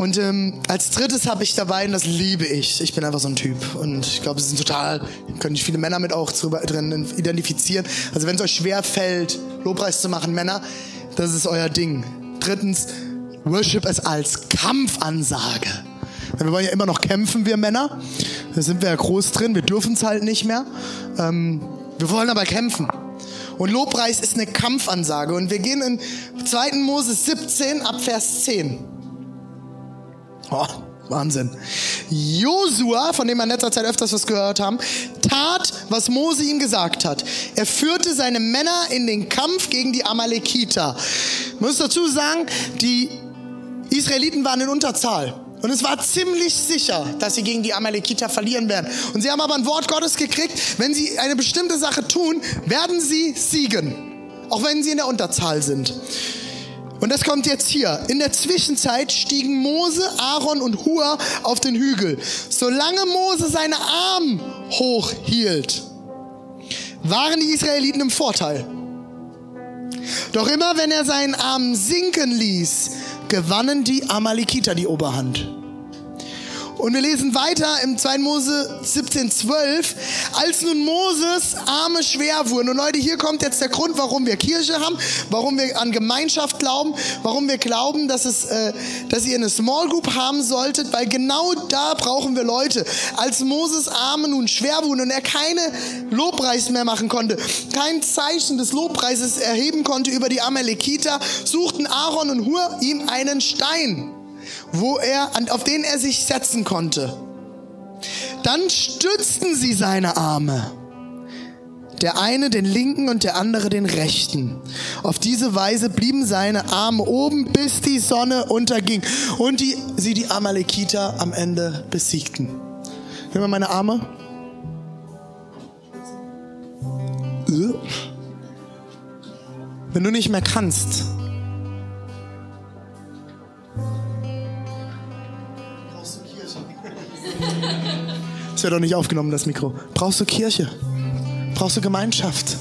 Und ähm, als drittes habe ich dabei, und das liebe ich, ich bin einfach so ein Typ. Und ich glaube, es sind total, können sich viele Männer mit auch drin identifizieren. Also wenn es euch schwer fällt, Lobpreis zu machen, Männer, das ist euer Ding. Drittens, Worship es als Kampfansage. Wir wollen ja immer noch kämpfen, wir Männer. Da sind wir ja groß drin, wir dürfen es halt nicht mehr. Ähm, wir wollen aber kämpfen. Und Lobpreis ist eine Kampfansage. Und wir gehen in 2. Moses 17 ab Vers 10. Oh, Wahnsinn. Josua, von dem wir in letzter Zeit öfters was gehört haben, tat, was Mose ihm gesagt hat. Er führte seine Männer in den Kampf gegen die Amalekiter. Ich muss dazu sagen, die Israeliten waren in Unterzahl. Und es war ziemlich sicher, dass sie gegen die Amalekiter verlieren werden. Und sie haben aber ein Wort Gottes gekriegt, wenn sie eine bestimmte Sache tun, werden sie siegen. Auch wenn sie in der Unterzahl sind. Und das kommt jetzt hier. In der Zwischenzeit stiegen Mose, Aaron und Hur auf den Hügel. Solange Mose seine Arme hochhielt, waren die Israeliten im Vorteil. Doch immer wenn er seinen Arm sinken ließ, gewannen die Amalekiter die Oberhand. Und wir lesen weiter im 2. Mose 17,12. Als nun Moses Arme schwer wurden. Und Leute, hier kommt jetzt der Grund, warum wir Kirche haben, warum wir an Gemeinschaft glauben, warum wir glauben, dass, es, äh, dass ihr eine Small Group haben solltet, weil genau da brauchen wir Leute. Als Moses Arme nun schwer wurden und er keine Lobpreis mehr machen konnte, kein Zeichen des Lobpreises erheben konnte über die Amalekiter, suchten Aaron und Hur ihm einen Stein wo er, auf den er sich setzen konnte. Dann stützten sie seine Arme. Der eine den linken und der andere den rechten. Auf diese Weise blieben seine Arme oben, bis die Sonne unterging und die, sie die Amalekiter am Ende besiegten. Nimm mal meine Arme. Wenn du nicht mehr kannst, Das wird doch nicht aufgenommen, das Mikro. Brauchst du Kirche? Brauchst du Gemeinschaft?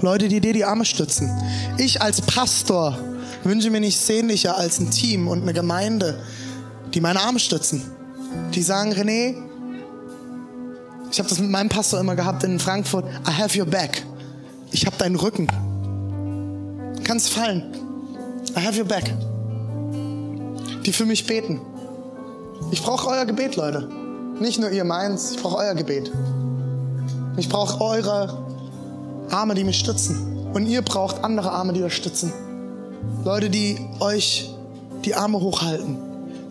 Leute, die dir die Arme stützen. Ich als Pastor wünsche mir nichts sehnlicher als ein Team und eine Gemeinde, die meine Arme stützen. Die sagen, René, ich habe das mit meinem Pastor immer gehabt in Frankfurt, I have your back. Ich habe deinen Rücken. Du kannst fallen. I have your back. Die für mich beten. Ich brauche euer Gebet, Leute. Nicht nur ihr meins, ich brauche euer Gebet. Ich brauche eure Arme, die mich stützen. Und ihr braucht andere Arme, die euch stützen. Leute, die euch die Arme hochhalten,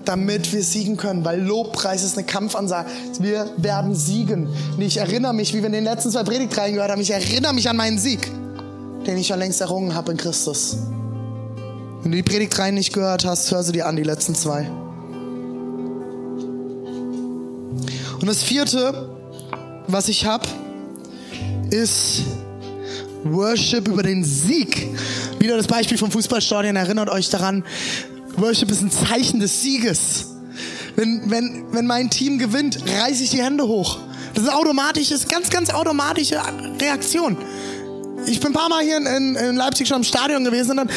damit wir siegen können, weil Lobpreis ist eine Kampfansage. Wir werden siegen. Und ich erinnere mich, wie wir in den letzten zwei Predigtreihen gehört haben, ich erinnere mich an meinen Sieg, den ich schon längst errungen habe in Christus. Wenn du die Predigtreihen nicht gehört hast, hör sie dir an, die letzten zwei. Und das vierte, was ich habe, ist Worship über den Sieg. Wieder das Beispiel vom Fußballstadion erinnert euch daran. Worship ist ein Zeichen des Sieges. Wenn, wenn, wenn mein Team gewinnt, reiße ich die Hände hoch. Das ist automatisch, das ist ganz, ganz automatische Reaktion. Ich bin ein paar Mal hier in, in Leipzig schon im Stadion gewesen und dann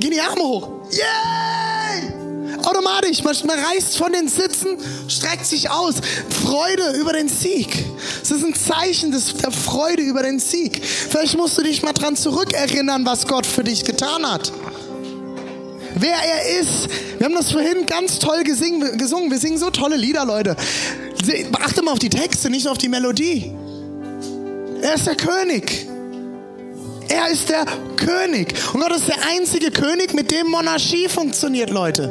gehen die Arme hoch. Yay! Automatisch, man, man reißt von den Sitzen, streckt sich aus. Freude über den Sieg. Es ist ein Zeichen des, der Freude über den Sieg. Vielleicht musst du dich mal dran zurückerinnern, was Gott für dich getan hat. Wer er ist. Wir haben das vorhin ganz toll gesingen, gesungen. Wir singen so tolle Lieder, Leute. Achte mal auf die Texte, nicht auf die Melodie. Er ist der König. Er ist der König. Und Gott ist der einzige König, mit dem Monarchie funktioniert, Leute.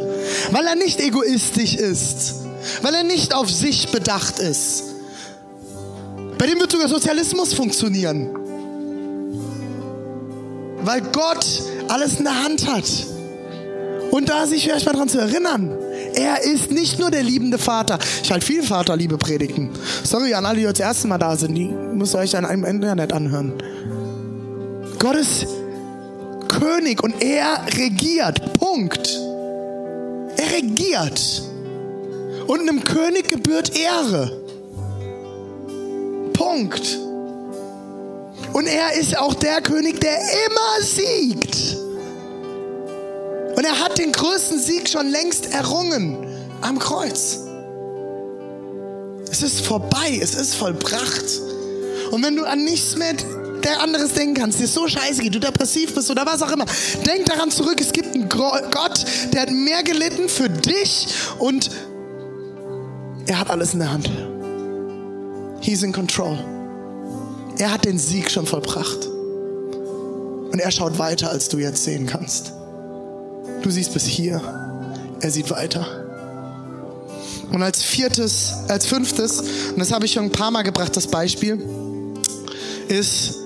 Weil er nicht egoistisch ist. Weil er nicht auf sich bedacht ist. Bei dem wird sogar Sozialismus funktionieren. Weil Gott alles in der Hand hat. Und da sich vielleicht mal dran zu erinnern, er ist nicht nur der liebende Vater. Ich halte viel Vaterliebe Predigten. Sorry an alle, die jetzt das erste Mal da sind. Die müsst ihr euch dann im Internet anhören. Gott ist König und er regiert. Punkt. Er regiert. Und einem König gebührt Ehre. Punkt. Und er ist auch der König, der immer siegt. Und er hat den größten Sieg schon längst errungen. am Kreuz. Es ist vorbei, es ist vollbracht. Und wenn du an nichts mehr der anderes denken kannst, dir so scheiße geht, du depressiv bist oder was auch immer, denk daran zurück, es gibt einen Gott, der hat mehr gelitten für dich und er hat alles in der Hand. He's in control. Er hat den Sieg schon vollbracht. Und er schaut weiter, als du jetzt sehen kannst. Du siehst bis hier, er sieht weiter. Und als viertes, als fünftes, und das habe ich schon ein paar Mal gebracht, das Beispiel, ist,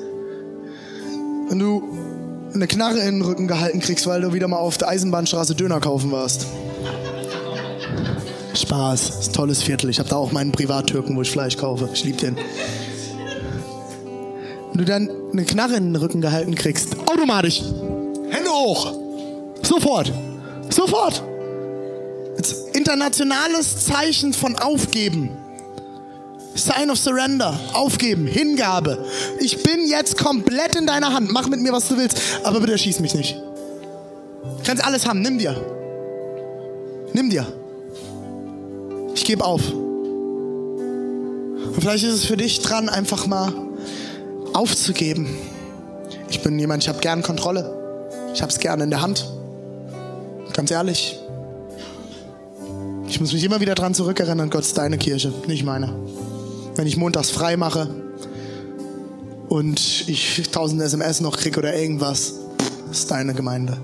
wenn du eine Knarre in den Rücken gehalten kriegst, weil du wieder mal auf der Eisenbahnstraße Döner kaufen warst. Spaß, ist ein tolles Viertel. Ich habe da auch meinen Privattürken, wo ich Fleisch kaufe. Ich liebe den. Wenn du dann eine Knarre in den Rücken gehalten kriegst, automatisch, Hände hoch, sofort, sofort. Als internationales Zeichen von Aufgeben. Sign of Surrender, aufgeben, Hingabe. Ich bin jetzt komplett in deiner Hand. Mach mit mir, was du willst, aber bitte schieß mich nicht. Du kannst alles haben, nimm dir. Nimm dir. Ich gebe auf. Und vielleicht ist es für dich dran, einfach mal aufzugeben. Ich bin jemand, ich habe gern Kontrolle. Ich habe es gerne in der Hand. Ganz ehrlich. Ich muss mich immer wieder dran zurückerinnern, Gott ist deine Kirche, nicht meine wenn ich montags frei mache und ich tausend SMS noch kriege oder irgendwas, ist deine Gemeinde.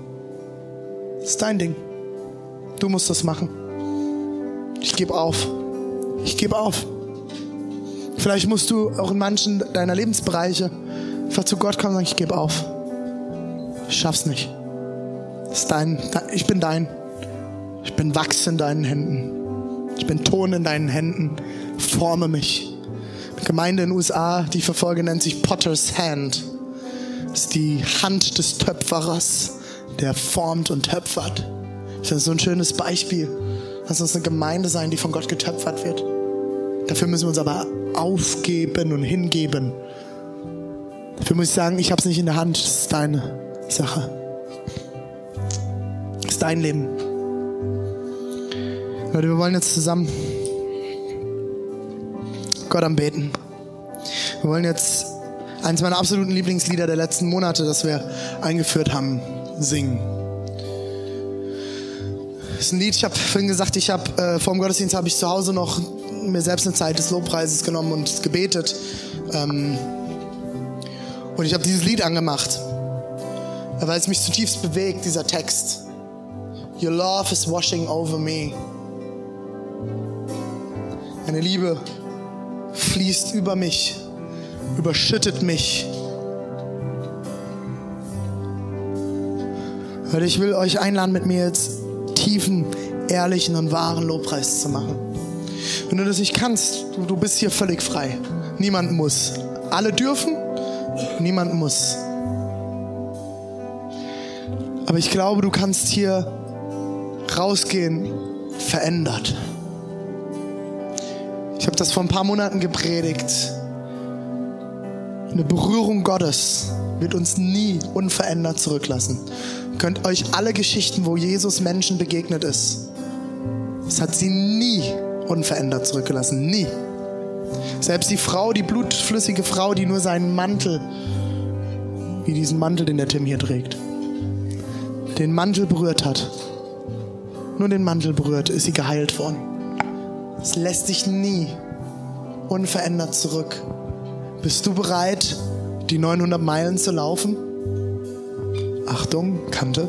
Ist dein Ding. Du musst das machen. Ich gebe auf. Ich gebe auf. Vielleicht musst du auch in manchen deiner Lebensbereiche einfach zu Gott kommen und sagen, ich gebe auf. Ich schaff's nicht. Ist dein, ich bin dein. Ich bin Wachs in deinen Händen. Ich bin Ton in deinen Händen. Forme mich. Gemeinde in den USA, die ich verfolge, nennt sich Potter's Hand. Das ist die Hand des Töpferers, der formt und töpfert. Das ist so ein schönes Beispiel. Lass uns eine Gemeinde sein, die von Gott getöpfert wird. Dafür müssen wir uns aber aufgeben und hingeben. Dafür muss ich sagen, ich habe es nicht in der Hand. Das ist deine Sache. Das ist dein Leben. Leute, wir wollen jetzt zusammen Gott am Beten. Wir wollen jetzt eines meiner absoluten Lieblingslieder der letzten Monate, das wir eingeführt haben, singen. Das ist ein Lied, ich habe vorhin gesagt, ich habe äh, vor dem Gottesdienst habe ich zu Hause noch mir selbst eine Zeit des Lobpreises genommen und gebetet. Ähm, und ich habe dieses Lied angemacht, weil es mich zutiefst bewegt, dieser Text. Your love is washing over me. Eine Liebe fließt über mich, überschüttet mich. Und ich will euch einladen, mit mir jetzt tiefen, ehrlichen und wahren Lobpreis zu machen. Wenn du das nicht kannst, du, du bist hier völlig frei. Niemand muss. Alle dürfen, niemand muss. Aber ich glaube, du kannst hier rausgehen verändert. Ich habe das vor ein paar Monaten gepredigt. Eine Berührung Gottes wird uns nie unverändert zurücklassen. Ihr könnt euch alle Geschichten, wo Jesus Menschen begegnet ist, es hat sie nie unverändert zurückgelassen. Nie. Selbst die Frau, die blutflüssige Frau, die nur seinen Mantel, wie diesen Mantel, den der Tim hier trägt, den Mantel berührt hat, nur den Mantel berührt, ist sie geheilt worden. Es lässt sich nie unverändert zurück. Bist du bereit, die 900 Meilen zu laufen? Achtung, Kante.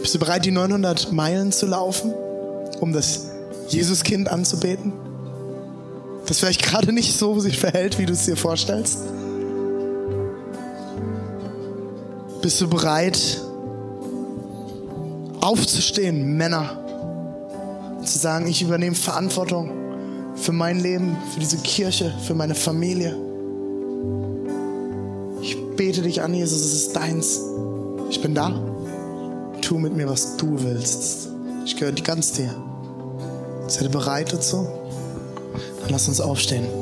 Bist du bereit, die 900 Meilen zu laufen, um das Jesuskind anzubeten? Das vielleicht gerade nicht so sich verhält, wie du es dir vorstellst? Bist du bereit, aufzustehen, Männer? Zu sagen, ich übernehme Verantwortung für mein Leben, für diese Kirche, für meine Familie. Ich bete dich an, Jesus, es ist deins. Ich bin da. Tu mit mir, was du willst. Ich gehöre ganz dir. Seid ihr bereit dazu? Dann lass uns aufstehen.